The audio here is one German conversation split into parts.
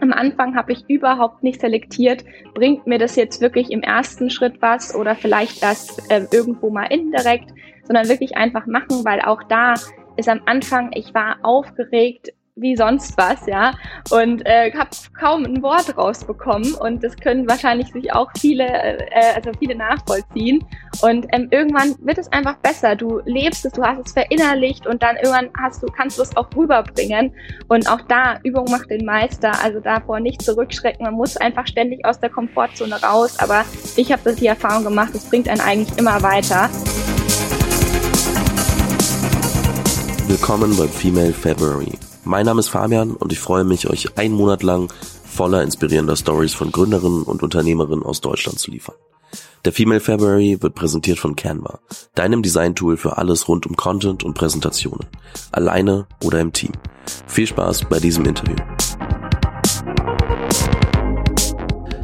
Am Anfang habe ich überhaupt nicht selektiert, bringt mir das jetzt wirklich im ersten Schritt was oder vielleicht das äh, irgendwo mal indirekt, sondern wirklich einfach machen, weil auch da ist am Anfang, ich war aufgeregt, wie sonst was, ja, und äh, habe kaum ein Wort rausbekommen und das können wahrscheinlich sich auch viele, äh, also viele nachvollziehen. Und ähm, irgendwann wird es einfach besser. Du lebst es, du hast es verinnerlicht und dann irgendwann hast du, kannst du es auch rüberbringen. Und auch da Übung macht den Meister, also davor nicht zurückschrecken. Man muss einfach ständig aus der Komfortzone raus. Aber ich habe das die Erfahrung gemacht, es bringt einen eigentlich immer weiter. Willkommen beim Female February mein Name ist Fabian und ich freue mich, euch einen Monat lang voller inspirierender Stories von Gründerinnen und Unternehmerinnen aus Deutschland zu liefern. Der Female February wird präsentiert von Canva, deinem Design-Tool für alles rund um Content und Präsentationen, alleine oder im Team. Viel Spaß bei diesem Interview.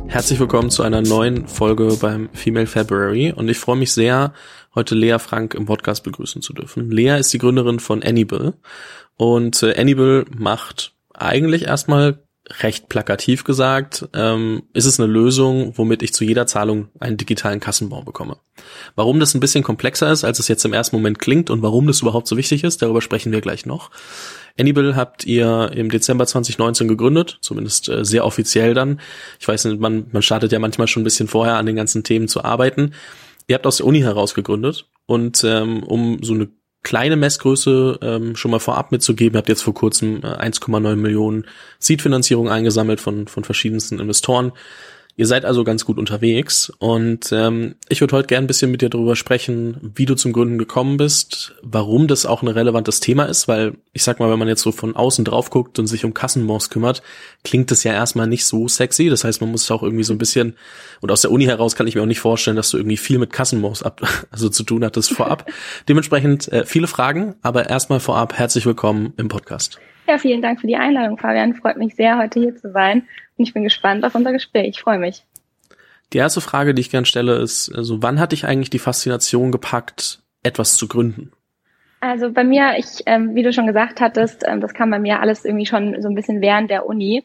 Herzlich willkommen zu einer neuen Folge beim Female February und ich freue mich sehr, heute Lea Frank im Podcast begrüßen zu dürfen. Lea ist die Gründerin von Anyble und äh, Anyble macht eigentlich erstmal recht plakativ gesagt, ähm, ist es eine Lösung, womit ich zu jeder Zahlung einen digitalen Kassenbon bekomme. Warum das ein bisschen komplexer ist, als es jetzt im ersten Moment klingt und warum das überhaupt so wichtig ist, darüber sprechen wir gleich noch. Anyble habt ihr im Dezember 2019 gegründet, zumindest äh, sehr offiziell dann. Ich weiß nicht, man, man startet ja manchmal schon ein bisschen vorher an den ganzen Themen zu arbeiten. Ihr habt aus der Uni heraus gegründet und ähm, um so eine kleine Messgröße ähm, schon mal vorab mitzugeben, habt jetzt vor kurzem äh, 1,9 Millionen Seed-Finanzierung eingesammelt von, von verschiedensten Investoren. Ihr seid also ganz gut unterwegs und ähm, ich würde heute gerne ein bisschen mit dir darüber sprechen, wie du zum Gründen gekommen bist, warum das auch ein relevantes Thema ist, weil ich sag mal, wenn man jetzt so von außen drauf guckt und sich um Kassenbons kümmert, klingt das ja erstmal nicht so sexy. Das heißt, man muss auch irgendwie so ein bisschen, und aus der Uni heraus kann ich mir auch nicht vorstellen, dass du irgendwie viel mit Kassenbons ab, also zu tun hattest vorab. Dementsprechend äh, viele Fragen, aber erstmal vorab herzlich willkommen im Podcast. Ja, vielen Dank für die Einladung, Fabian. Freut mich sehr, heute hier zu sein. Und ich bin gespannt auf unser Gespräch. Ich freue mich. Die erste Frage, die ich gerne stelle, ist, also wann hat dich eigentlich die Faszination gepackt, etwas zu gründen? Also bei mir, ich, ähm, wie du schon gesagt hattest, ähm, das kam bei mir alles irgendwie schon so ein bisschen während der Uni.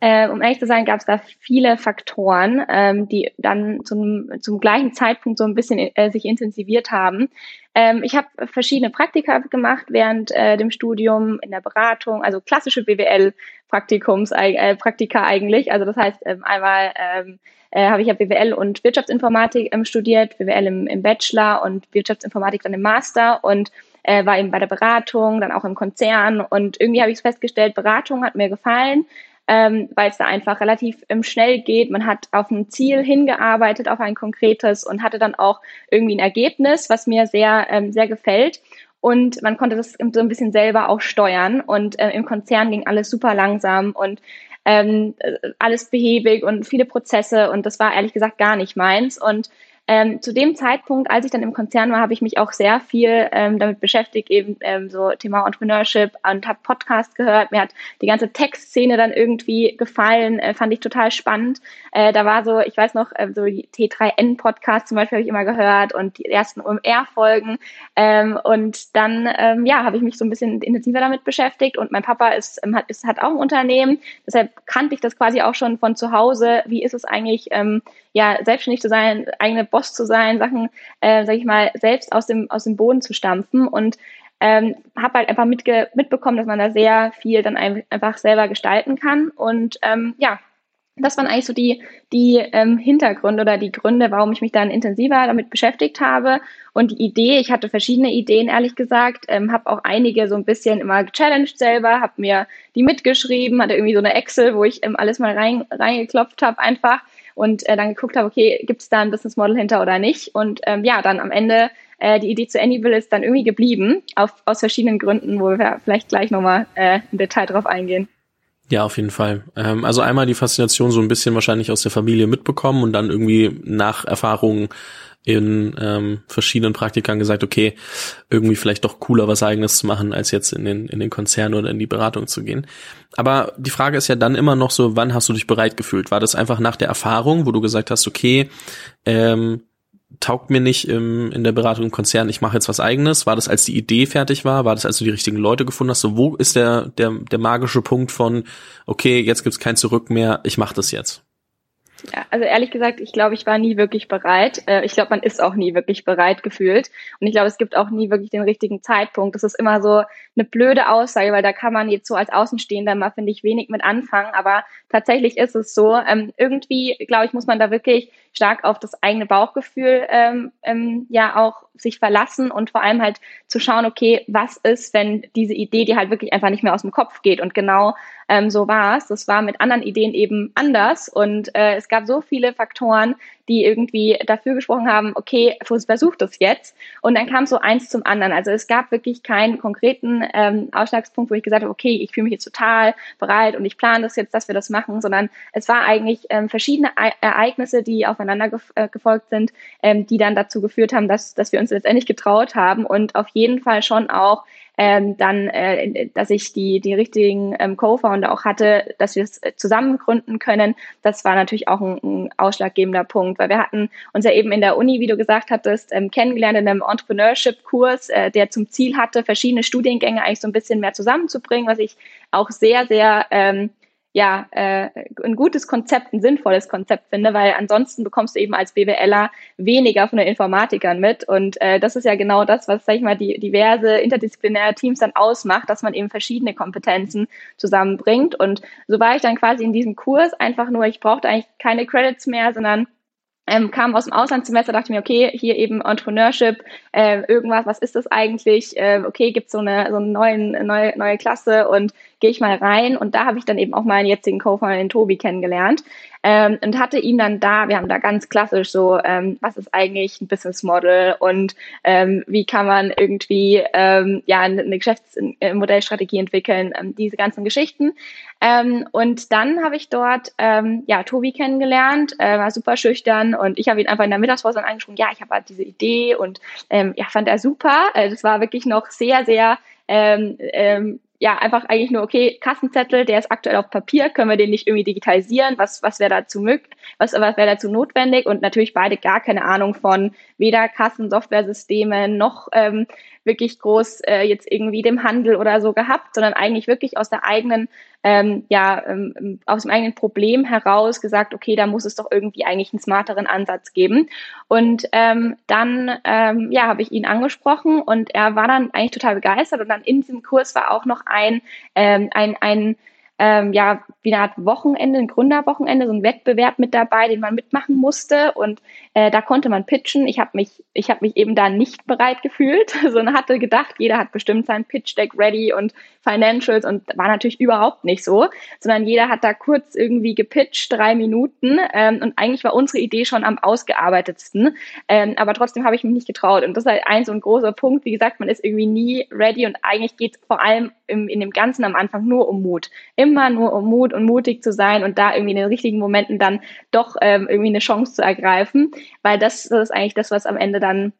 Äh, um ehrlich zu sein, gab es da viele Faktoren, ähm, die dann zum, zum gleichen Zeitpunkt so ein bisschen äh, sich intensiviert haben. Ähm, ich habe verschiedene Praktika gemacht während äh, dem Studium in der Beratung, also klassische BWL-Praktikums, äh, Praktika eigentlich. Also das heißt, ähm, einmal ähm, äh, habe ich ja BWL und Wirtschaftsinformatik ähm, studiert, BWL im, im Bachelor und Wirtschaftsinformatik dann im Master und äh, war eben bei der Beratung, dann auch im Konzern und irgendwie habe ich festgestellt, Beratung hat mir gefallen ähm, weil es da einfach relativ ähm, schnell geht. Man hat auf ein Ziel hingearbeitet, auf ein konkretes und hatte dann auch irgendwie ein Ergebnis, was mir sehr, ähm, sehr gefällt. Und man konnte das so ein bisschen selber auch steuern. Und äh, im Konzern ging alles super langsam und ähm, äh, alles behäbig und viele Prozesse. Und das war ehrlich gesagt gar nicht meins. Und ähm, zu dem Zeitpunkt, als ich dann im Konzern war, habe ich mich auch sehr viel ähm, damit beschäftigt, eben ähm, so Thema Entrepreneurship und habe Podcast gehört. Mir hat die ganze Textszene dann irgendwie gefallen, äh, fand ich total spannend. Äh, da war so, ich weiß noch, äh, so die T3N-Podcast zum Beispiel habe ich immer gehört und die ersten OMR-Folgen. Ähm, und dann, ähm, ja, habe ich mich so ein bisschen intensiver damit beschäftigt und mein Papa ist, ähm, hat, ist, hat auch ein Unternehmen, deshalb kannte ich das quasi auch schon von zu Hause. Wie ist es eigentlich, ja, selbstständig zu sein, eigene Boss zu sein, Sachen, äh, sag ich mal, selbst aus dem, aus dem Boden zu stampfen. Und ähm, habe halt einfach mitge mitbekommen, dass man da sehr viel dann einfach selber gestalten kann. Und ähm, ja, das waren eigentlich so die, die ähm, Hintergründe oder die Gründe, warum ich mich dann intensiver damit beschäftigt habe. Und die Idee, ich hatte verschiedene Ideen, ehrlich gesagt, ähm, habe auch einige so ein bisschen immer gechallenged selber, habe mir die mitgeschrieben, hatte irgendwie so eine Excel, wo ich ähm, alles mal rein, reingeklopft habe einfach und äh, dann geguckt habe, okay, gibt es da ein Business Model hinter oder nicht? Und ähm, ja, dann am Ende äh, die Idee zu Anyville ist dann irgendwie geblieben, auf, aus verschiedenen Gründen, wo wir vielleicht gleich nochmal äh, im Detail drauf eingehen. Ja, auf jeden Fall. Ähm, also einmal die Faszination so ein bisschen wahrscheinlich aus der Familie mitbekommen und dann irgendwie nach Erfahrungen in ähm, verschiedenen Praktikern gesagt, okay, irgendwie vielleicht doch cooler was eigenes zu machen, als jetzt in den, in den Konzern oder in die Beratung zu gehen. Aber die Frage ist ja dann immer noch so, wann hast du dich bereit gefühlt? War das einfach nach der Erfahrung, wo du gesagt hast, okay, ähm, taugt mir nicht im, in der Beratung im Konzern, ich mache jetzt was eigenes? War das, als die Idee fertig war? War das, als du die richtigen Leute gefunden hast? So, wo ist der, der, der magische Punkt von, okay, jetzt gibt's kein Zurück mehr, ich mache das jetzt? Ja, also ehrlich gesagt, ich glaube, ich war nie wirklich bereit. Äh, ich glaube, man ist auch nie wirklich bereit gefühlt. Und ich glaube, es gibt auch nie wirklich den richtigen Zeitpunkt. Das ist immer so eine blöde Aussage, weil da kann man jetzt so als Außenstehender mal, finde ich, wenig mit anfangen. Aber tatsächlich ist es so. Ähm, irgendwie, glaube ich, muss man da wirklich stark auf das eigene Bauchgefühl ähm, ähm, ja auch sich verlassen und vor allem halt zu schauen, okay, was ist, wenn diese Idee die halt wirklich einfach nicht mehr aus dem Kopf geht und genau ähm, so war es. Das war mit anderen Ideen eben anders und äh, es gab so viele Faktoren, die irgendwie dafür gesprochen haben, okay, versuch das jetzt. Und dann kam so eins zum anderen. Also es gab wirklich keinen konkreten ähm, Ausschlagspunkt, wo ich gesagt habe, okay, ich fühle mich jetzt total bereit und ich plane das jetzt, dass wir das machen, sondern es war eigentlich ähm, verschiedene e Ereignisse, die aufeinander gef äh, gefolgt sind, ähm, die dann dazu geführt haben, dass, dass wir uns letztendlich getraut haben und auf jeden Fall schon auch ähm, dann, äh, dass ich die, die richtigen ähm, Co-Founder auch hatte, dass wir es zusammen gründen können. Das war natürlich auch ein, ein ausschlaggebender Punkt, weil wir hatten uns ja eben in der Uni, wie du gesagt hattest, ähm, kennengelernt in einem Entrepreneurship-Kurs, äh, der zum Ziel hatte, verschiedene Studiengänge eigentlich so ein bisschen mehr zusammenzubringen, was ich auch sehr, sehr ähm, ja, äh, ein gutes Konzept, ein sinnvolles Konzept finde, weil ansonsten bekommst du eben als BWLer weniger von den Informatikern mit. Und äh, das ist ja genau das, was, sag ich mal, die diverse interdisziplinäre Teams dann ausmacht, dass man eben verschiedene Kompetenzen zusammenbringt. Und so war ich dann quasi in diesem Kurs einfach nur, ich brauchte eigentlich keine Credits mehr, sondern ähm, kam aus dem Auslandssemester, dachte mir, okay, hier eben Entrepreneurship, äh, irgendwas, was ist das eigentlich? Äh, okay, gibt's so eine so eine neuen, neue, neue Klasse und gehe ich mal rein. Und da habe ich dann eben auch meinen jetzigen Co-Founder, den Tobi, kennengelernt ähm, und hatte ihn dann da, wir haben da ganz klassisch so, ähm, was ist eigentlich ein Business Model und ähm, wie kann man irgendwie ähm, ja eine Geschäftsmodellstrategie entwickeln, ähm, diese ganzen Geschichten. Ähm, und dann habe ich dort ähm, ja Tobi kennengelernt, äh, war super schüchtern und ich habe ihn einfach in der Mittagspause angesprochen, ja, ich habe halt diese Idee und ähm, ja, fand er super. Äh, das war wirklich noch sehr, sehr ähm, ähm, ja, einfach eigentlich nur, okay, Kassenzettel, der ist aktuell auf Papier, können wir den nicht irgendwie digitalisieren? Was, was wäre dazu möglich, was, was wäre dazu notwendig? Und natürlich beide gar keine Ahnung von weder Kassensoftwaresystemen noch ähm, wirklich groß äh, jetzt irgendwie dem Handel oder so gehabt, sondern eigentlich wirklich aus der eigenen, ähm, ja, ähm, aus dem eigenen Problem heraus gesagt, okay, da muss es doch irgendwie eigentlich einen smarteren Ansatz geben. Und ähm, dann, ähm, ja, habe ich ihn angesprochen und er war dann eigentlich total begeistert und dann in diesem Kurs war auch noch ein, ähm, ein, ein ähm, ja, wie eine Art Wochenende, ein Gründerwochenende, so ein Wettbewerb mit dabei, den man mitmachen musste. Und äh, da konnte man pitchen. Ich habe mich, ich mich eben da nicht bereit gefühlt, sondern hatte gedacht, jeder hat bestimmt sein Pitch Deck ready und Financials und war natürlich überhaupt nicht so, sondern jeder hat da kurz irgendwie gepitcht, drei Minuten. Ähm, und eigentlich war unsere Idee schon am ausgearbeitetsten. Ähm, aber trotzdem habe ich mich nicht getraut. Und das ist halt ein so ein großer Punkt. Wie gesagt, man ist irgendwie nie ready und eigentlich geht es vor allem im, in dem Ganzen am Anfang nur um Mut. Immer nur um Mut und mutig zu sein und da irgendwie in den richtigen Momenten dann doch ähm, irgendwie eine Chance zu ergreifen, weil das, das ist eigentlich das, was am Ende dann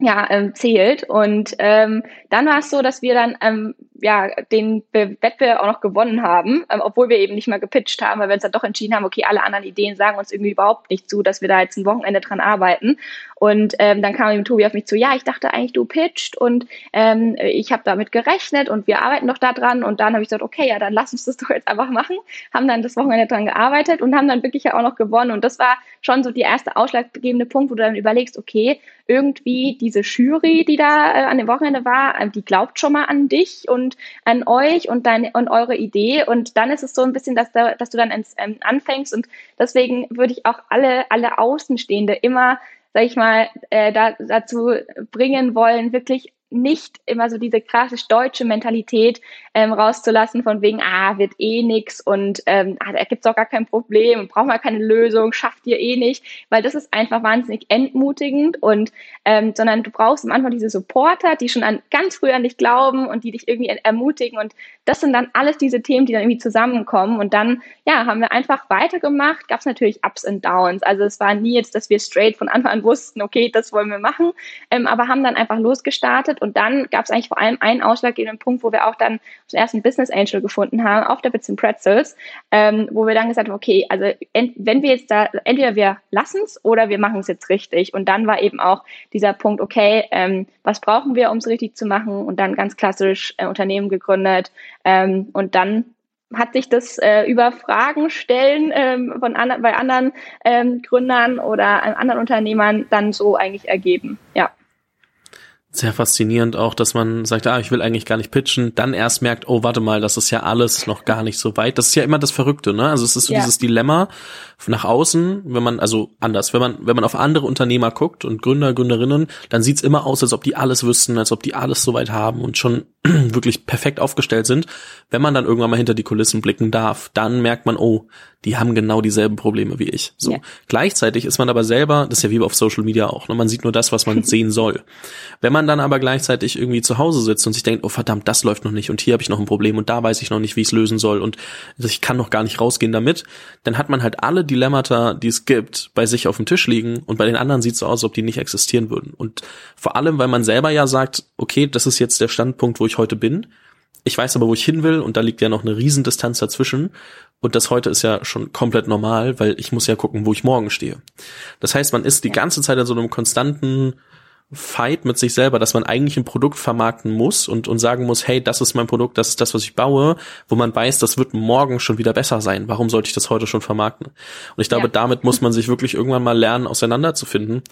ja, ähm, zählt. Und ähm, dann war es so, dass wir dann ähm, ja, den Wettbewerb auch noch gewonnen haben, ähm, obwohl wir eben nicht mal gepitcht haben, weil wir uns dann doch entschieden haben, okay, alle anderen Ideen sagen uns irgendwie überhaupt nicht zu, dass wir da jetzt ein Wochenende dran arbeiten. Und ähm, dann kam eben Tobi auf mich zu, ja, ich dachte eigentlich, du pitcht und ähm, ich habe damit gerechnet und wir arbeiten doch da dran. Und dann habe ich gesagt, okay, ja, dann lass uns das doch jetzt einfach machen. Haben dann das Wochenende dran gearbeitet und haben dann wirklich ja auch noch gewonnen. Und das war schon so die erste ausschlaggebende Punkt, wo du dann überlegst, okay, irgendwie diese Jury, die da äh, an dem Wochenende war, äh, die glaubt schon mal an dich und und an euch und deine und eure Idee. Und dann ist es so ein bisschen, dass, da, dass du dann ins, ähm, anfängst. Und deswegen würde ich auch alle, alle Außenstehende immer, sag ich mal, äh, da, dazu bringen wollen, wirklich nicht immer so diese klassisch deutsche Mentalität ähm, rauszulassen, von wegen, ah, wird eh nix und ähm, ah, da gibt's auch gar kein Problem, braucht man keine Lösung, schafft ihr eh nicht, weil das ist einfach wahnsinnig entmutigend und ähm, sondern du brauchst am Anfang diese Supporter, die schon an ganz früh an dich glauben und die dich irgendwie ermutigen und das sind dann alles diese Themen, die dann irgendwie zusammenkommen und dann, ja, haben wir einfach weitergemacht, gab's natürlich Ups und Downs, also es war nie jetzt, dass wir straight von Anfang an wussten, okay, das wollen wir machen, ähm, aber haben dann einfach losgestartet Und dann gab es eigentlich vor allem einen ausschlaggebenden Punkt, wo wir auch dann den ersten Business Angel gefunden haben, auf der Bits Pretzels, ähm, wo wir dann gesagt haben, okay, also wenn wir jetzt da, entweder wir lassen es oder wir machen es jetzt richtig. Und dann war eben auch dieser Punkt, okay, ähm, was brauchen wir, um es richtig zu machen? Und dann ganz klassisch äh, Unternehmen gegründet ähm, und dann hat sich das äh, über Fragen stellen ähm, von an, bei anderen ähm, Gründern oder anderen Unternehmern dann so eigentlich ergeben. Ja sehr faszinierend auch, dass man sagt, ah, ich will eigentlich gar nicht pitchen, dann erst merkt, oh, warte mal, das ist ja alles noch gar nicht so weit. Das ist ja immer das Verrückte, ne? Also es ist so ja. dieses Dilemma nach außen, wenn man, also anders, wenn man, wenn man auf andere Unternehmer guckt und Gründer, Gründerinnen, dann sieht's immer aus, als ob die alles wüssten, als ob die alles so weit haben und schon wirklich perfekt aufgestellt sind. Wenn man dann irgendwann mal hinter die Kulissen blicken darf, dann merkt man, oh, die haben genau dieselben Probleme wie ich. So. Ja. Gleichzeitig ist man aber selber, das ist ja wie auf Social Media auch, ne? man sieht nur das, was man sehen soll. Wenn man dann aber gleichzeitig irgendwie zu Hause sitzt und sich denkt, oh verdammt, das läuft noch nicht und hier habe ich noch ein Problem und da weiß ich noch nicht, wie ich es lösen soll und ich kann noch gar nicht rausgehen damit, dann hat man halt alle Dilemmata, die es gibt, bei sich auf dem Tisch liegen und bei den anderen sieht es so aus, als ob die nicht existieren würden. Und vor allem, weil man selber ja sagt, okay, das ist jetzt der Standpunkt, wo ich heute bin. Ich weiß aber, wo ich hin will und da liegt ja noch eine Riesendistanz dazwischen. Und das heute ist ja schon komplett normal, weil ich muss ja gucken, wo ich morgen stehe. Das heißt, man ist die ganze Zeit in so einem konstanten Fight mit sich selber, dass man eigentlich ein Produkt vermarkten muss und, und sagen muss, hey, das ist mein Produkt, das ist das, was ich baue, wo man weiß, das wird morgen schon wieder besser sein. Warum sollte ich das heute schon vermarkten? Und ich glaube, ja. damit muss man sich wirklich irgendwann mal lernen, auseinanderzufinden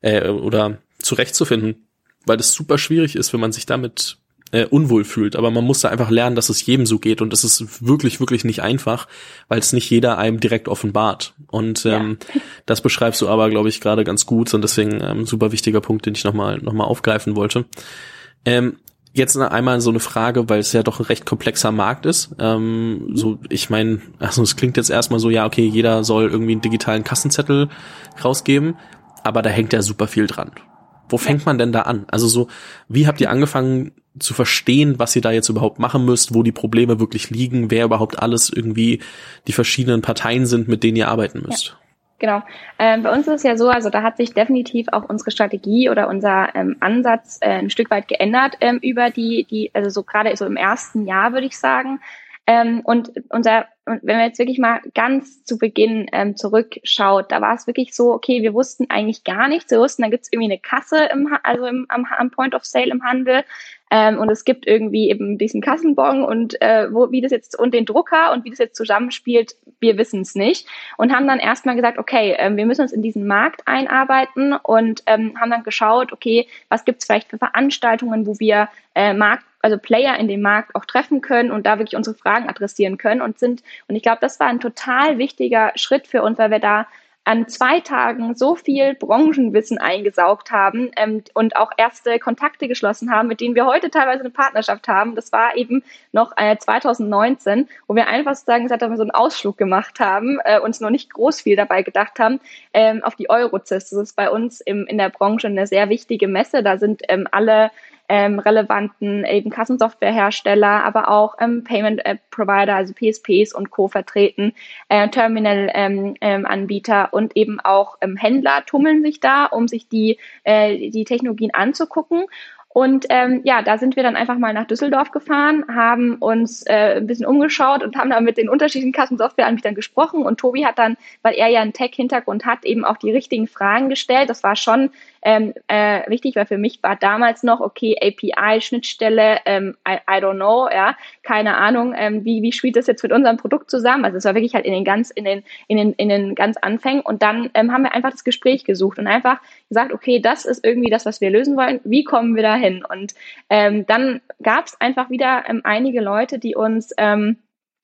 äh, oder zurechtzufinden, weil das super schwierig ist, wenn man sich damit äh, unwohl fühlt. Aber man muss da einfach lernen, dass es jedem so geht und das ist wirklich, wirklich nicht einfach, weil es nicht jeder einem direkt offenbart. Und ähm, ja. das beschreibst du aber, glaube ich, gerade ganz gut und deswegen ähm, super wichtiger Punkt, den ich nochmal noch mal aufgreifen wollte. Ähm, Jetzt einmal so eine Frage, weil es ja doch ein recht komplexer Markt ist. Ähm, so, ich meine, also es klingt jetzt erstmal so, ja, okay, jeder soll irgendwie einen digitalen Kassenzettel rausgeben, aber da hängt ja super viel dran. Wo fängt man denn da an? Also so, wie habt ihr angefangen zu verstehen, was ihr da jetzt überhaupt machen müsst, wo die Probleme wirklich liegen, wer überhaupt alles irgendwie die verschiedenen Parteien sind, mit denen ihr arbeiten müsst? Ja. Genau. Ähm, bei uns ist es ja so, also da hat sich definitiv auch unsere Strategie oder unser ähm, Ansatz äh, ein Stück weit geändert ähm, über die, die, also so gerade so im ersten Jahr würde ich sagen. Ähm, und unser, wenn man jetzt wirklich mal ganz zu Beginn ähm, zurückschaut, da war es wirklich so, okay, wir wussten eigentlich gar nichts. Wir wussten, da gibt es irgendwie eine Kasse im, also im, am, am Point of Sale im Handel. Ähm, und es gibt irgendwie eben diesen Kassenbon und äh, wo, wie das jetzt und den Drucker und wie das jetzt zusammenspielt, wir wissen es nicht. Und haben dann erstmal gesagt, okay, ähm, wir müssen uns in diesen Markt einarbeiten und ähm, haben dann geschaut, okay, was gibt es vielleicht für Veranstaltungen, wo wir äh, Markt also Player in dem Markt auch treffen können und da wirklich unsere Fragen adressieren können und sind, und ich glaube, das war ein total wichtiger Schritt für uns, weil wir da an zwei Tagen so viel Branchenwissen eingesaugt haben ähm, und auch erste Kontakte geschlossen haben, mit denen wir heute teilweise eine Partnerschaft haben. Das war eben noch äh, 2019, wo wir einfach sozusagen gesagt haben, so einen Ausflug gemacht haben, äh, uns noch nicht groß viel dabei gedacht haben, ähm, auf die Eurozis. Das ist bei uns im, in der Branche eine sehr wichtige Messe. Da sind ähm, alle ähm, relevanten eben Kassensoftwarehersteller, aber auch ähm, Payment App Provider, also PSPs und Co. vertreten, äh, Terminal-Anbieter ähm, ähm, und eben auch ähm, Händler tummeln sich da, um sich die, äh, die Technologien anzugucken. Und ähm, ja, da sind wir dann einfach mal nach Düsseldorf gefahren, haben uns äh, ein bisschen umgeschaut und haben dann mit den unterschiedlichen Kassensoftwareanbietern gesprochen. Und Tobi hat dann, weil er ja einen Tech-Hintergrund hat, eben auch die richtigen Fragen gestellt. Das war schon ähm, äh, wichtig, weil für mich war damals noch, okay, API, Schnittstelle, ähm, I, I don't know, ja, keine Ahnung, ähm, wie, wie spielt das jetzt mit unserem Produkt zusammen? Also es war wirklich halt in den ganz, in den, in den, in den ganz Anfängen. Und dann ähm, haben wir einfach das Gespräch gesucht und einfach gesagt, okay, das ist irgendwie das, was wir lösen wollen. Wie kommen wir da hin? Und ähm, dann gab es einfach wieder ähm, einige Leute, die uns ähm,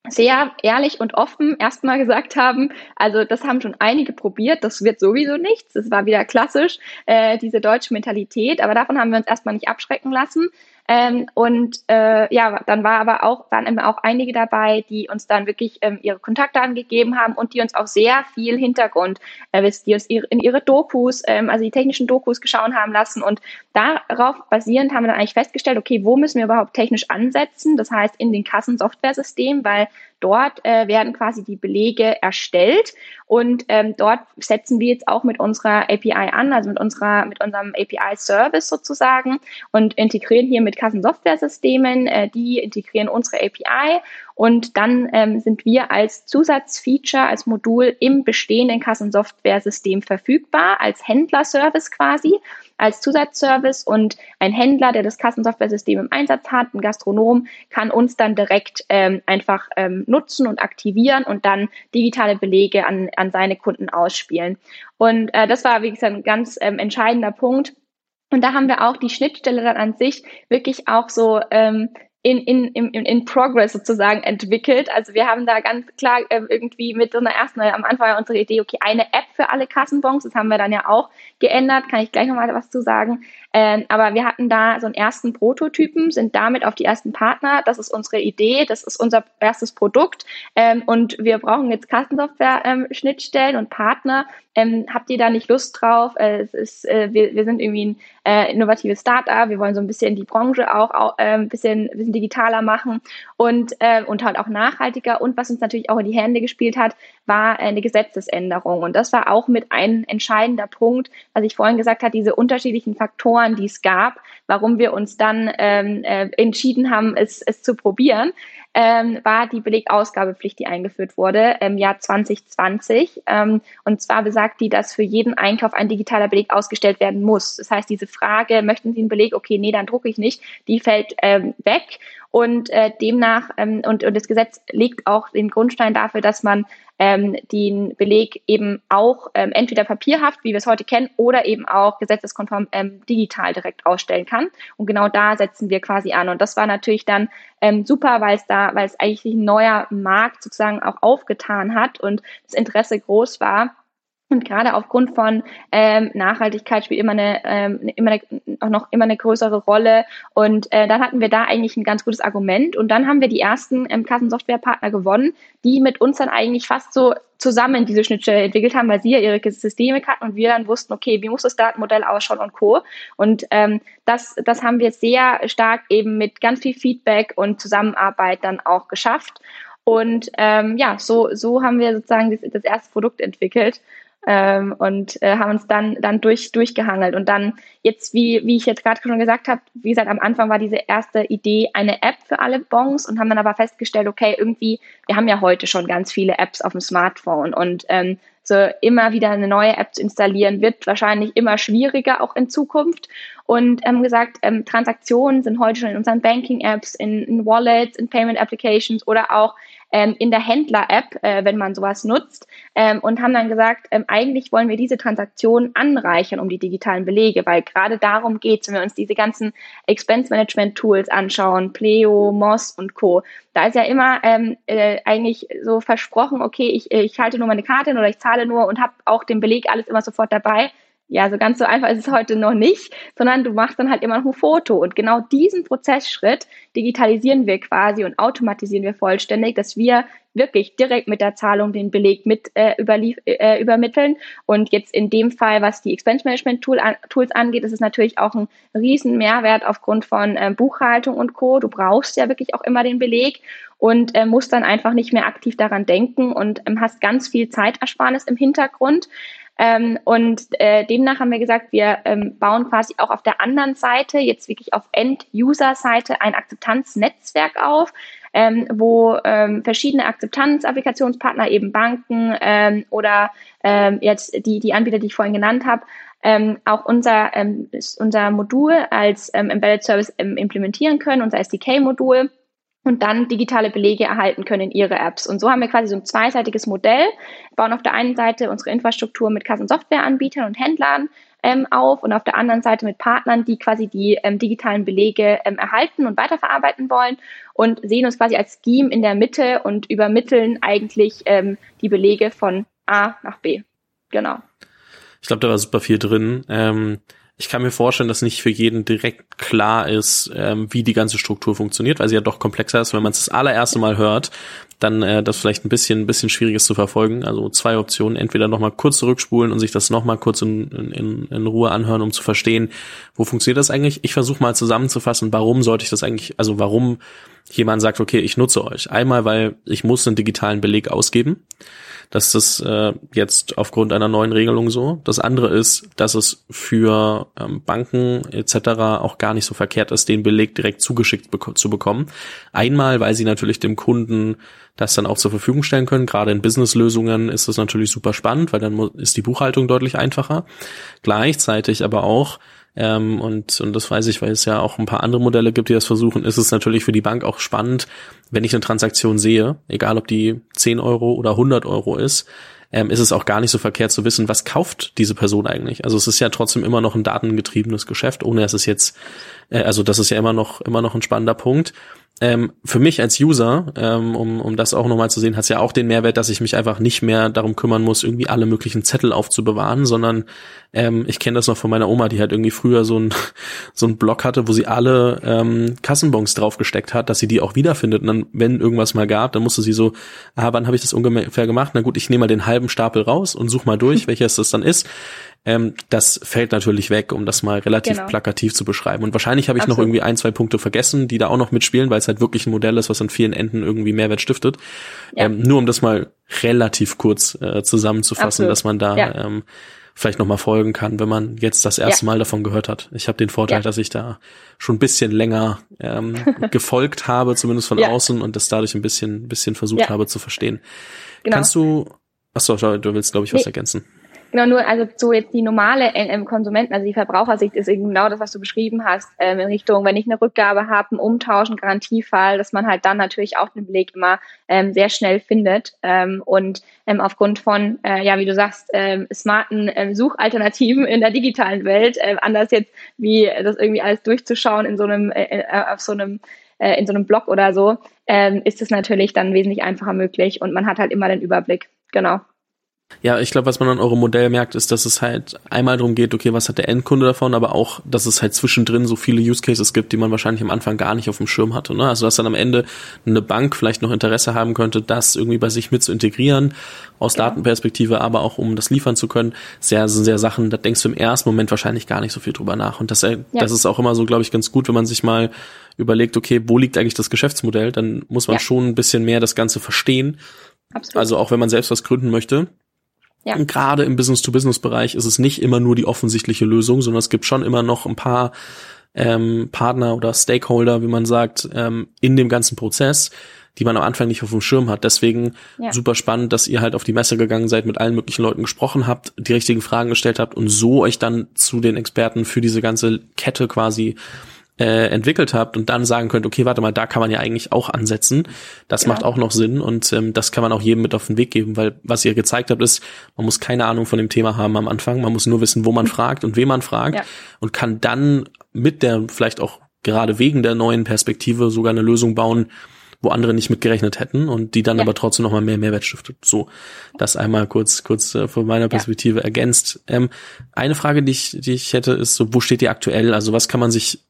sehr ehrlich und offen erstmal gesagt haben, also das haben schon einige probiert, das wird sowieso nichts. Das war wieder klassisch, äh, diese deutsche Mentalität, aber davon haben wir uns erstmal nicht abschrecken lassen. Ähm, und äh, ja, dann war aber auch, waren immer auch einige dabei, die uns dann wirklich ähm, ihre Kontakte angegeben haben und die uns auch sehr viel Hintergrund, äh, die uns ihre, in ihre Dokus, ähm, also die technischen Dokus geschaut haben lassen. Und darauf basierend haben wir dann eigentlich festgestellt, okay, wo müssen wir überhaupt technisch ansetzen? Das heißt in den Kassensoftware-Systemen, weil dort äh, werden quasi die Belege erstellt und ähm, dort setzen wir jetzt auch mit unserer API an, also mit unserer mit unserem API-Service sozusagen und integrieren hier mit Kassensoftware-Systemen. Äh, die integrieren unsere API und dann ähm, sind wir als Zusatzfeature, als Modul im bestehenden Kassensoftware-System verfügbar, als Händlerservice quasi, als Zusatzservice und ein Händler, der das Kassensoftware-System im Einsatz hat, ein Gastronom, kann uns dann direkt ähm, einfach ähm, nutzen und aktivieren und dann digitale Belege an, an seine Kunden ausspielen. Und äh, das war, wie gesagt, ein ganz ähm, entscheidender Punkt. Und da haben wir auch die Schnittstelle dann an sich wirklich auch so ähm, in, in, in, in Progress sozusagen entwickelt. Also wir haben da ganz klar äh, irgendwie mit so einer ersten, am Anfang war unsere Idee, okay, eine App für alle Kassenbons, das haben wir dann ja auch geändert, kann ich gleich nochmal was zu sagen. Ähm, aber wir hatten da so einen ersten Prototypen, sind damit auf die ersten Partner. Das ist unsere Idee, das ist unser erstes Produkt. Ähm, und wir brauchen jetzt Kassensoftware-Schnittstellen ähm, und Partner. Ähm, habt ihr da nicht Lust drauf? Äh, es ist, äh, wir, wir sind irgendwie ein äh, innovatives Startup. Wir wollen so ein bisschen die Branche auch, äh, ein, bisschen, ein bisschen digitaler machen und, äh, und halt auch nachhaltiger. Und was uns natürlich auch in die Hände gespielt hat, war eine Gesetzesänderung. Und das war auch mit ein entscheidender Punkt, was ich vorhin gesagt habe, diese unterschiedlichen Faktoren, die es gab, warum wir uns dann ähm, äh, entschieden haben, es, es zu probieren, ähm, war die Belegausgabepflicht, die eingeführt wurde im Jahr 2020. Ähm, und zwar besagt die, dass für jeden Einkauf ein digitaler Beleg ausgestellt werden muss. Das heißt, diese Frage, möchten Sie einen Beleg? Okay, nee, dann drucke ich nicht, die fällt ähm, weg. Und äh, demnach, ähm, und, und das Gesetz legt auch den Grundstein dafür, dass man ähm, den Beleg eben auch ähm, entweder papierhaft, wie wir es heute kennen, oder eben auch gesetzeskonform ähm, digital direkt ausstellen kann. Und genau da setzen wir quasi an. Und das war natürlich dann ähm, super, weil es da, weil es eigentlich ein neuer Markt sozusagen auch aufgetan hat und das Interesse groß war. Und gerade aufgrund von ähm, Nachhaltigkeit spielt immer eine, ähm, immer eine, auch noch immer eine größere Rolle. Und äh, dann hatten wir da eigentlich ein ganz gutes Argument. Und dann haben wir die ersten ähm, Kassensoftwarepartner gewonnen, die mit uns dann eigentlich fast so zusammen diese Schnittstelle entwickelt haben, weil sie ja ihre Systeme hatten und wir dann wussten, okay, wie muss das Datenmodell ausschauen und Co. Und ähm, das, das haben wir sehr stark eben mit ganz viel Feedback und Zusammenarbeit dann auch geschafft. Und ähm, ja, so, so haben wir sozusagen das, das erste Produkt entwickelt ähm, und äh, haben uns dann dann durch durchgehangelt. Und dann jetzt wie wie ich jetzt gerade schon gesagt habe wie gesagt am Anfang war diese erste Idee eine App für alle Bons und haben dann aber festgestellt okay irgendwie wir haben ja heute schon ganz viele Apps auf dem Smartphone. Und ähm, so immer wieder eine neue App zu installieren wird wahrscheinlich immer schwieriger auch in Zukunft. Und haben gesagt ähm, Transaktionen sind heute schon in unseren Banking Apps in, in Wallets in Payment Applications oder auch ähm, in der Händler-App, äh, wenn man sowas nutzt, ähm, und haben dann gesagt, ähm, eigentlich wollen wir diese Transaktion anreichern um die digitalen Belege, weil gerade darum geht es, wenn wir uns diese ganzen Expense-Management-Tools anschauen, Pleo, Moss und Co. Da ist ja immer ähm, äh, eigentlich so versprochen, okay, ich, ich halte nur meine Karte oder ich zahle nur und habe auch den Beleg alles immer sofort dabei ja, so ganz so einfach ist es heute noch nicht, sondern du machst dann halt immer noch ein Foto. Und genau diesen Prozessschritt digitalisieren wir quasi und automatisieren wir vollständig, dass wir wirklich direkt mit der Zahlung den Beleg mit äh, überlief, äh, übermitteln. Und jetzt in dem Fall, was die Expense Management Tool an, Tools angeht, ist es natürlich auch ein riesen Mehrwert aufgrund von äh, Buchhaltung und Co. Du brauchst ja wirklich auch immer den Beleg und äh, musst dann einfach nicht mehr aktiv daran denken und ähm, hast ganz viel Zeitersparnis im Hintergrund. Ähm, und äh, demnach haben wir gesagt, wir ähm, bauen quasi auch auf der anderen Seite, jetzt wirklich auf End-User-Seite, ein Akzeptanznetzwerk auf, ähm, wo ähm, verschiedene Akzeptanz-Applikationspartner, eben Banken ähm, oder ähm, jetzt die, die Anbieter, die ich vorhin genannt habe, ähm, auch unser, ähm, unser Modul als ähm, Embedded Service ähm, implementieren können, unser SDK-Modul und dann digitale Belege erhalten können in ihre Apps. Und so haben wir quasi so ein zweiseitiges Modell, bauen auf der einen Seite unsere Infrastruktur mit Kassensoftwareanbietern und Händlern ähm, auf und auf der anderen Seite mit Partnern, die quasi die ähm, digitalen Belege ähm, erhalten und weiterverarbeiten wollen und sehen uns quasi als Scheme in der Mitte und übermitteln eigentlich ähm, die Belege von A nach B. Genau. Ich glaube, da war super viel drin. Ähm ich kann mir vorstellen, dass nicht für jeden direkt klar ist, ähm, wie die ganze Struktur funktioniert, weil sie ja doch komplexer ist. Wenn man es das allererste Mal hört, dann äh, das vielleicht ein bisschen, ein bisschen schwierig ist zu verfolgen. Also zwei Optionen, entweder nochmal kurz zurückspulen und sich das nochmal kurz in, in, in Ruhe anhören, um zu verstehen, wo funktioniert das eigentlich. Ich versuche mal zusammenzufassen, warum sollte ich das eigentlich, also warum jemand sagt, okay, ich nutze euch. Einmal, weil ich muss einen digitalen Beleg ausgeben. Das ist äh, jetzt aufgrund einer neuen Regelung so. Das andere ist, dass es für ähm, Banken etc. auch gar nicht so verkehrt ist, den Beleg direkt zugeschickt bek zu bekommen. Einmal, weil sie natürlich dem Kunden das dann auch zur Verfügung stellen können. Gerade in Businesslösungen ist das natürlich super spannend, weil dann ist die Buchhaltung deutlich einfacher. Gleichzeitig aber auch, ähm, und, und das weiß ich, weil es ja auch ein paar andere Modelle gibt, die das versuchen, ist es natürlich für die Bank auch spannend, wenn ich eine Transaktion sehe, egal ob die 10 Euro oder 100 Euro ist, ähm, ist es auch gar nicht so verkehrt zu wissen, was kauft diese Person eigentlich. Also es ist ja trotzdem immer noch ein datengetriebenes Geschäft, ohne dass es jetzt, äh, also das ist ja immer noch immer noch ein spannender Punkt ähm, für mich als User, ähm, um, um das auch nochmal zu sehen, hat es ja auch den Mehrwert, dass ich mich einfach nicht mehr darum kümmern muss, irgendwie alle möglichen Zettel aufzubewahren, sondern ähm, ich kenne das noch von meiner Oma, die halt irgendwie früher so ein so ein Block hatte, wo sie alle ähm, Kassenbons draufgesteckt hat, dass sie die auch wiederfindet. Und dann, wenn irgendwas mal gab, dann musste sie so, ah, wann habe ich das ungefähr gemacht? Na gut, ich nehme mal den halben Stapel raus und such mal durch, welches das dann ist. Ähm, das fällt natürlich weg, um das mal relativ genau. plakativ zu beschreiben. Und wahrscheinlich habe ich Absolut. noch irgendwie ein, zwei Punkte vergessen, die da auch noch mitspielen, weil es halt wirklich ein Modell ist, was an vielen Enden irgendwie Mehrwert stiftet. Ja. Ähm, nur um das mal relativ kurz äh, zusammenzufassen, Absolut. dass man da ja. ähm, vielleicht nochmal folgen kann, wenn man jetzt das erste ja. Mal davon gehört hat. Ich habe den Vorteil, ja. dass ich da schon ein bisschen länger ähm, gefolgt habe, zumindest von ja. außen, und das dadurch ein bisschen, bisschen versucht habe zu verstehen. Genau. Kannst du, achso, du willst, glaube ich, was nee. ergänzen. Genau, nur also so jetzt die normale ähm, Konsumenten, also die Verbrauchersicht ist eben genau das, was du beschrieben hast, ähm, in Richtung, wenn ich eine Rückgabe habe, einen Umtausch, einen Garantiefall, dass man halt dann natürlich auch den Beleg immer ähm, sehr schnell findet ähm, und ähm, aufgrund von, äh, ja, wie du sagst, ähm, smarten ähm, Suchalternativen in der digitalen Welt, äh, anders jetzt wie das irgendwie alles durchzuschauen in so einem, äh, äh auf so einem äh, in so einem Blog oder so, ähm, ist es natürlich dann wesentlich einfacher möglich und man hat halt immer den Überblick. Genau. Ja, ich glaube, was man an eurem Modell merkt, ist, dass es halt einmal darum geht, okay, was hat der Endkunde davon, aber auch, dass es halt zwischendrin so viele Use Cases gibt, die man wahrscheinlich am Anfang gar nicht auf dem Schirm hatte. Ne? Also dass dann am Ende eine Bank vielleicht noch Interesse haben könnte, das irgendwie bei sich mit zu integrieren, aus ja. Datenperspektive, aber auch um das liefern zu können. Sehr, sehr Sachen, da denkst du im ersten Moment wahrscheinlich gar nicht so viel drüber nach. Und das, äh, ja. das ist auch immer so, glaube ich, ganz gut, wenn man sich mal überlegt, okay, wo liegt eigentlich das Geschäftsmodell? Dann muss man ja. schon ein bisschen mehr das Ganze verstehen. Absolut. Also auch wenn man selbst was gründen möchte, ja. Und gerade im Business-to-Business-Bereich ist es nicht immer nur die offensichtliche Lösung, sondern es gibt schon immer noch ein paar ähm, Partner oder Stakeholder, wie man sagt, ähm, in dem ganzen Prozess, die man am Anfang nicht auf dem Schirm hat. Deswegen ja. super spannend, dass ihr halt auf die Messe gegangen seid, mit allen möglichen Leuten gesprochen habt, die richtigen Fragen gestellt habt und so euch dann zu den Experten für diese ganze Kette quasi äh, entwickelt habt und dann sagen könnt, okay, warte mal, da kann man ja eigentlich auch ansetzen. Das ja. macht auch noch Sinn und ähm, das kann man auch jedem mit auf den Weg geben, weil was ihr gezeigt habt, ist, man muss keine Ahnung von dem Thema haben am Anfang, man muss nur wissen, wo man fragt und wen man fragt ja. und kann dann mit der vielleicht auch gerade wegen der neuen Perspektive sogar eine Lösung bauen, wo andere nicht mitgerechnet hätten und die dann ja. aber trotzdem noch mal mehr Mehrwert stiftet. So, das einmal kurz kurz äh, von meiner Perspektive ja. ergänzt. Ähm, eine Frage, die ich die ich hätte, ist so, wo steht ihr aktuell? Also was kann man sich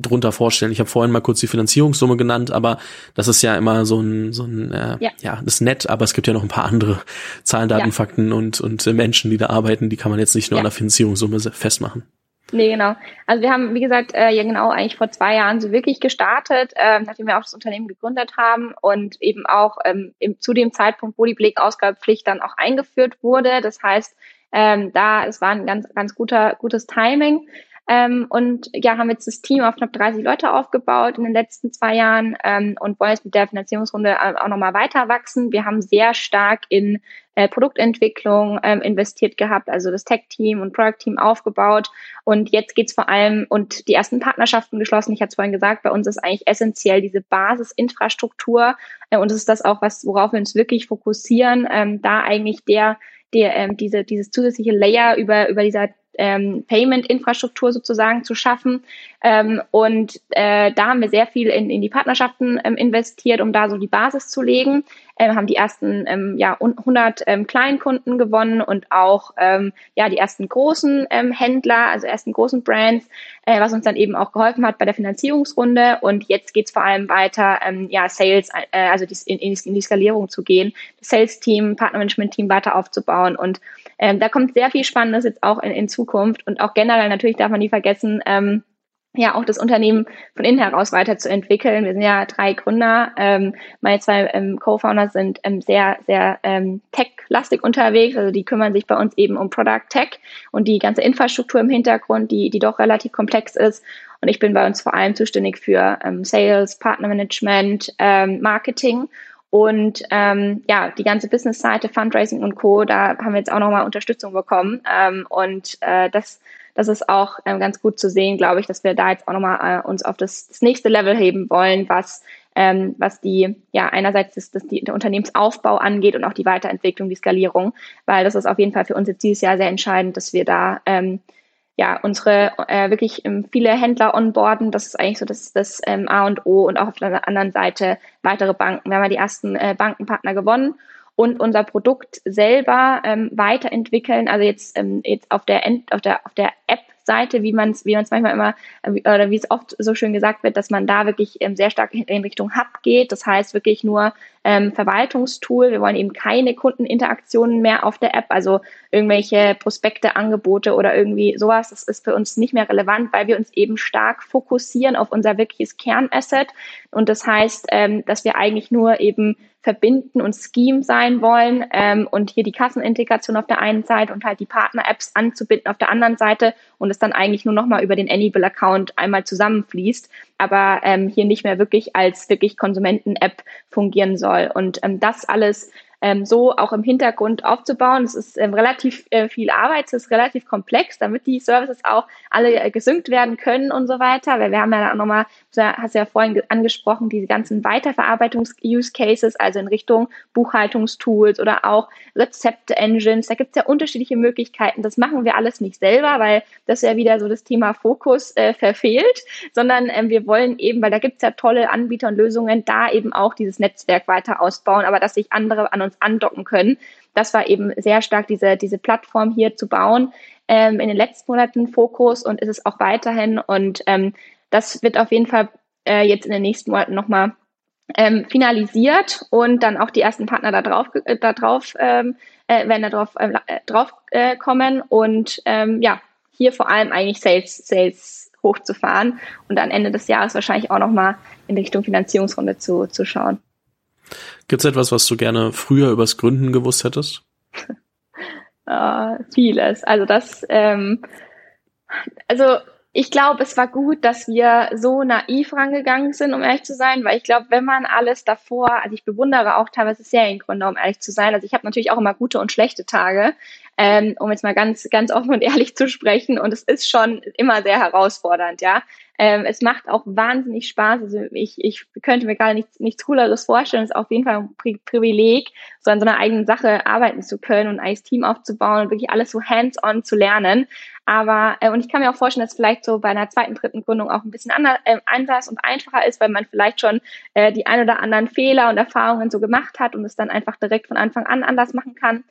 drunter vorstellen? Ich habe vorhin mal kurz die Finanzierungssumme genannt, aber das ist ja immer so ein, so ein äh, ja. ja, das ist nett, aber es gibt ja noch ein paar andere Zahlen, Daten, ja. Fakten und, und äh, Menschen, die da arbeiten, die kann man jetzt nicht nur ja. an der Finanzierungssumme festmachen. Nee, genau. Also wir haben, wie gesagt, äh, ja genau eigentlich vor zwei Jahren so wirklich gestartet, äh, nachdem wir auch das Unternehmen gegründet haben und eben auch ähm, im, zu dem Zeitpunkt, wo die Belegausgabepflicht dann auch eingeführt wurde. Das heißt, ähm, da es war ein ganz, ganz guter, gutes Timing. Ähm, und ja, haben jetzt das Team auf knapp 30 Leute aufgebaut in den letzten zwei Jahren ähm, und wollen jetzt mit der Finanzierungsrunde äh, auch nochmal weiter wachsen. Wir haben sehr stark in äh, Produktentwicklung ähm, investiert gehabt, also das Tech-Team und Product-Team aufgebaut. Und jetzt geht's vor allem und die ersten Partnerschaften geschlossen. Ich hatte es vorhin gesagt, bei uns ist eigentlich essentiell diese Basisinfrastruktur. Äh, und es ist das auch, was, worauf wir uns wirklich fokussieren, ähm, da eigentlich der, der ähm, diese, dieses zusätzliche Layer über, über dieser ähm, Payment-Infrastruktur sozusagen zu schaffen. Ähm, und äh, da haben wir sehr viel in, in die Partnerschaften ähm, investiert, um da so die Basis zu legen. Ähm, haben die ersten ähm, ja, 100 ähm, Kleinkunden gewonnen und auch ja, die ersten großen Händler, also ersten großen Brands, äh, was uns dann eben auch geholfen hat bei der Finanzierungsrunde. Und jetzt geht's vor allem weiter, ja, Sales, äh, also in, in, in die Skalierung zu gehen, das Sales-Team, Partnermanagement-Team weiter aufzubauen und ähm, da kommt sehr viel Spannendes jetzt auch in, in Zukunft und auch generell natürlich darf man nie vergessen, ähm, ja auch das Unternehmen von innen heraus weiterzuentwickeln. Wir sind ja drei Gründer. Ähm, meine zwei ähm, Co-Founder sind ähm, sehr, sehr ähm, tech-lastig unterwegs. Also die kümmern sich bei uns eben um Product Tech und die ganze Infrastruktur im Hintergrund, die, die doch relativ komplex ist. Und ich bin bei uns vor allem zuständig für ähm, Sales, Partnermanagement, ähm, Marketing und ähm, ja, die ganze Business-Seite, Fundraising und Co., da haben wir jetzt auch nochmal Unterstützung bekommen. Ähm, und äh, das das ist auch ähm, ganz gut zu sehen, glaube ich, dass wir da jetzt auch nochmal äh, uns auf das, das nächste Level heben wollen, was ähm, was die, ja, einerseits das, das die, der Unternehmensaufbau angeht und auch die Weiterentwicklung, die Skalierung, weil das ist auf jeden Fall für uns jetzt dieses Jahr sehr entscheidend, dass wir da ähm, ja unsere äh, wirklich ähm, viele Händler onboarden. Das ist eigentlich so das, das ähm, A und O und auch auf der anderen Seite weitere Banken. Wir haben ja die ersten äh, Bankenpartner gewonnen und unser Produkt selber ähm, weiterentwickeln. Also jetzt, ähm, jetzt auf der End, auf der auf der App Seite, wie man es wie man manchmal immer äh, oder wie es oft so schön gesagt wird, dass man da wirklich ähm, sehr stark in Richtung Hub geht. Das heißt wirklich nur ähm, Verwaltungstool. Wir wollen eben keine Kundeninteraktionen mehr auf der App, also irgendwelche Prospekte, Angebote oder irgendwie sowas. Das ist für uns nicht mehr relevant, weil wir uns eben stark fokussieren auf unser wirkliches Kernasset. Und das heißt, ähm, dass wir eigentlich nur eben verbinden und Scheme sein wollen ähm, und hier die Kassenintegration auf der einen Seite und halt die Partner-Apps anzubinden auf der anderen Seite und es dann eigentlich nur nochmal über den Anybill-Account einmal zusammenfließt, aber ähm, hier nicht mehr wirklich als wirklich Konsumenten-App fungieren soll. Und ähm, das alles ähm, so auch im Hintergrund aufzubauen. Es ist ähm, relativ äh, viel Arbeit, es ist relativ komplex, damit die Services auch alle äh, gesynkt werden können und so weiter. Weil wir haben ja auch nochmal, du hast ja vorhin angesprochen, diese ganzen Weiterverarbeitungs-Use-Cases, also in Richtung Buchhaltungstools oder auch Rezepte-Engines. Da gibt es ja unterschiedliche Möglichkeiten. Das machen wir alles nicht selber, weil das ja wieder so das Thema Fokus äh, verfehlt, sondern ähm, wir wollen eben, weil da gibt es ja tolle Anbieter und Lösungen, da eben auch dieses Netzwerk weiter ausbauen, aber dass sich andere an uns andocken können. Das war eben sehr stark diese, diese Plattform hier zu bauen. Ähm, in den letzten Monaten Fokus und ist es auch weiterhin. Und ähm, das wird auf jeden Fall äh, jetzt in den nächsten Monaten nochmal ähm, finalisiert und dann auch die ersten Partner da drauf, äh, da drauf ähm, äh, werden da drauf, äh, drauf äh, kommen und ähm, ja, hier vor allem eigentlich Sales, Sales hochzufahren und dann Ende des Jahres wahrscheinlich auch nochmal in Richtung Finanzierungsrunde zu, zu schauen. Gibt es etwas, was du gerne früher übers Gründen gewusst hättest? uh, vieles. Also das, ähm, also ich glaube, es war gut, dass wir so naiv rangegangen sind, um ehrlich zu sein, weil ich glaube, wenn man alles davor, also ich bewundere auch teilweise Seriengründer, um ehrlich zu sein. Also ich habe natürlich auch immer gute und schlechte Tage, ähm, um jetzt mal ganz, ganz offen und ehrlich zu sprechen. Und es ist schon immer sehr herausfordernd, ja. Ähm, es macht auch wahnsinnig Spaß. Also ich, ich könnte mir gar nichts, nichts Cooleres vorstellen. Es ist auf jeden Fall ein Pri Privileg, so an so einer eigenen Sache arbeiten zu können und ein eigenes Team aufzubauen und wirklich alles so hands-on zu lernen. Aber, äh, und ich kann mir auch vorstellen, dass vielleicht so bei einer zweiten, dritten Gründung auch ein bisschen anders, äh, anders und einfacher ist, weil man vielleicht schon äh, die ein oder anderen Fehler und Erfahrungen so gemacht hat und es dann einfach direkt von Anfang an anders machen kann.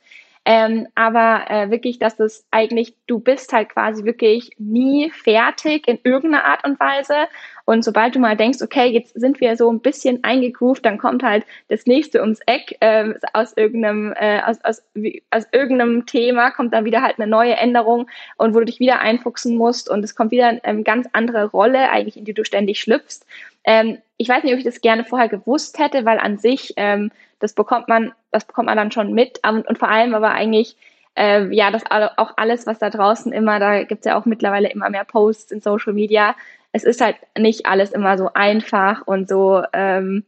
Ähm, aber äh, wirklich, dass es eigentlich, du bist halt quasi wirklich nie fertig in irgendeiner Art und Weise. Und sobald du mal denkst, okay, jetzt sind wir so ein bisschen eingegroovt, dann kommt halt das nächste ums Eck äh, aus irgendeinem äh, aus, aus, wie, aus irgendeinem Thema kommt dann wieder halt eine neue Änderung und wo du dich wieder einfuchsen musst und es kommt wieder eine ähm, ganz andere Rolle eigentlich, in die du ständig schlüpfst. Ähm, ich weiß nicht, ob ich das gerne vorher gewusst hätte, weil an sich ähm, das bekommt man, das bekommt man dann schon mit und, und vor allem aber eigentlich äh, ja, das auch alles, was da draußen immer, da gibt es ja auch mittlerweile immer mehr Posts in Social Media. Es ist halt nicht alles immer so einfach und so ähm,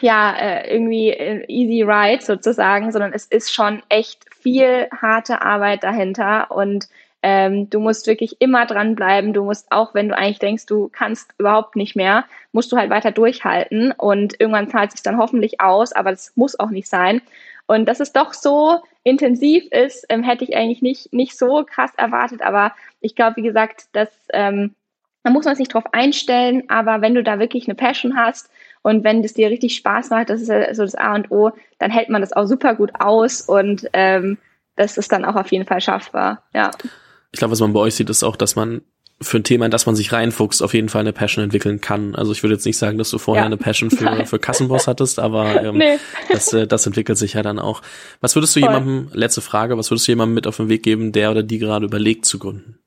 ja, äh, irgendwie äh, easy ride sozusagen, sondern es ist schon echt viel harte Arbeit dahinter und ähm, du musst wirklich immer dranbleiben. Du musst auch, wenn du eigentlich denkst, du kannst überhaupt nicht mehr, musst du halt weiter durchhalten. Und irgendwann zahlt sich dann hoffentlich aus, aber das muss auch nicht sein. Und dass es doch so intensiv ist, ähm, hätte ich eigentlich nicht, nicht so krass erwartet, aber ich glaube, wie gesagt, dass ähm, da muss man sich drauf einstellen, aber wenn du da wirklich eine Passion hast und wenn das dir richtig Spaß macht, das ist ja so das A und O, dann hält man das auch super gut aus. Und ähm, das ist dann auch auf jeden Fall schaffbar, ja ich glaube, was man bei euch sieht, ist auch, dass man für ein Thema, in das man sich reinfuchst, auf jeden Fall eine Passion entwickeln kann. Also ich würde jetzt nicht sagen, dass du vorher ja. eine Passion für, für Kassenboss hattest, aber ähm, nee. das, äh, das entwickelt sich ja dann auch. Was würdest du Voll. jemandem, letzte Frage, was würdest du jemandem mit auf den Weg geben, der oder die gerade überlegt zu gründen?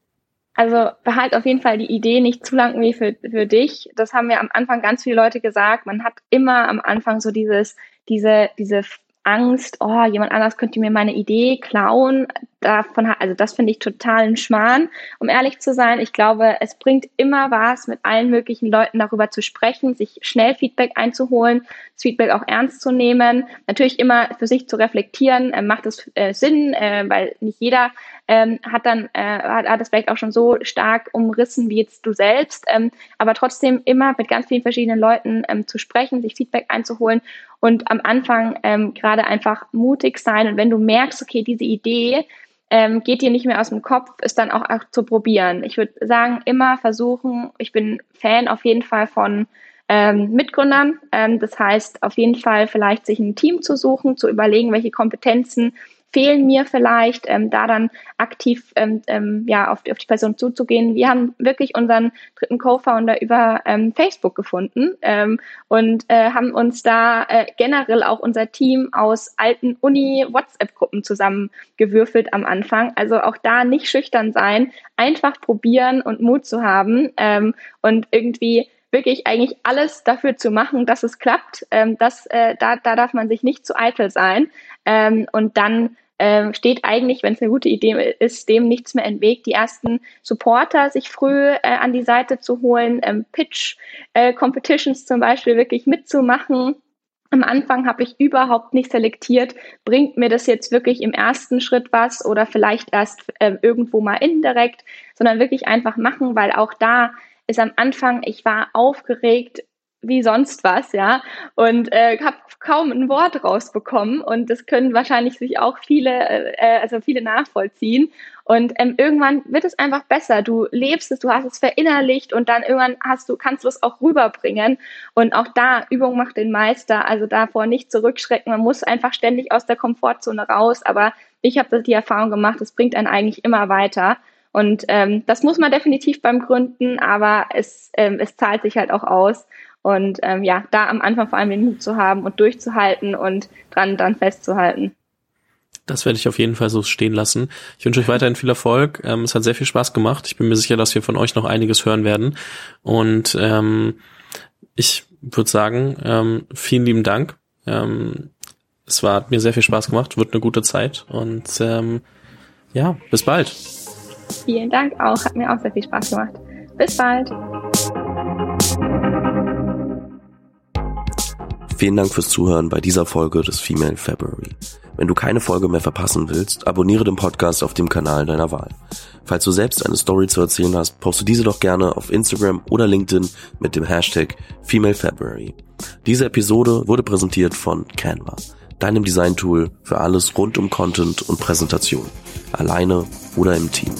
Also behalt auf jeden Fall die Idee nicht zu lang wie für, für dich. Das haben mir am Anfang ganz viele Leute gesagt. Man hat immer am Anfang so dieses, diese, diese Angst, oh, jemand anders könnte mir meine Idee klauen. Davon, also das finde ich total ein Schmarrn. Um ehrlich zu sein, ich glaube, es bringt immer was, mit allen möglichen Leuten darüber zu sprechen, sich schnell Feedback einzuholen, das Feedback auch ernst zu nehmen, natürlich immer für sich zu reflektieren, äh, macht es äh, Sinn, äh, weil nicht jeder ähm, hat dann äh, hat, hat das vielleicht auch schon so stark umrissen wie jetzt du selbst, ähm, aber trotzdem immer mit ganz vielen verschiedenen Leuten ähm, zu sprechen, sich Feedback einzuholen und am Anfang ähm, gerade einfach mutig sein und wenn du merkst, okay, diese Idee ähm, geht dir nicht mehr aus dem Kopf, ist dann auch, auch zu probieren. Ich würde sagen, immer versuchen, ich bin Fan auf jeden Fall von ähm, Mitgründern. Ähm, das heißt, auf jeden Fall vielleicht sich ein Team zu suchen, zu überlegen, welche Kompetenzen fehlen mir vielleicht, ähm, da dann aktiv ähm, ähm, ja, auf, die, auf die Person zuzugehen. Wir haben wirklich unseren dritten Co-Founder über ähm, Facebook gefunden ähm, und äh, haben uns da äh, generell auch unser Team aus alten Uni-WhatsApp-Gruppen zusammengewürfelt am Anfang. Also auch da nicht schüchtern sein, einfach probieren und Mut zu haben und irgendwie wirklich eigentlich alles dafür zu machen, dass es klappt. Ähm, das, äh, da, da darf man sich nicht zu eitel sein. Ähm, und dann ähm, steht eigentlich, wenn es eine gute Idee ist, dem nichts mehr im Weg, die ersten Supporter sich früh äh, an die Seite zu holen, ähm, Pitch-Competitions äh, zum Beispiel wirklich mitzumachen. Am Anfang habe ich überhaupt nicht selektiert, bringt mir das jetzt wirklich im ersten Schritt was oder vielleicht erst äh, irgendwo mal indirekt, sondern wirklich einfach machen, weil auch da ist am Anfang, ich war aufgeregt, wie sonst was, ja, und äh, habe kaum ein Wort rausbekommen und das können wahrscheinlich sich auch viele, äh, also viele nachvollziehen. Und ähm, irgendwann wird es einfach besser. Du lebst es, du hast es verinnerlicht und dann irgendwann hast du, kannst du es auch rüberbringen. Und auch da, Übung macht den Meister, also davor nicht zurückschrecken. Man muss einfach ständig aus der Komfortzone raus. Aber ich habe die Erfahrung gemacht, es bringt einen eigentlich immer weiter. Und ähm, das muss man definitiv beim Gründen, aber es, ähm, es zahlt sich halt auch aus. Und ähm, ja, da am Anfang vor allem den Mut zu haben und durchzuhalten und dran, dran festzuhalten. Das werde ich auf jeden Fall so stehen lassen. Ich wünsche euch weiterhin viel Erfolg. Ähm, es hat sehr viel Spaß gemacht. Ich bin mir sicher, dass wir von euch noch einiges hören werden. Und ähm, ich würde sagen, ähm, vielen lieben Dank. Ähm, es war, hat mir sehr viel Spaß gemacht, wird eine gute Zeit. Und ähm, ja, bis bald. Vielen Dank auch. Hat mir auch sehr viel Spaß gemacht. Bis bald. Vielen Dank fürs Zuhören bei dieser Folge des Female February. Wenn du keine Folge mehr verpassen willst, abonniere den Podcast auf dem Kanal deiner Wahl. Falls du selbst eine Story zu erzählen hast, poste diese doch gerne auf Instagram oder LinkedIn mit dem Hashtag Female February. Diese Episode wurde präsentiert von Canva, deinem Designtool für alles rund um Content und Präsentation, alleine oder im Team.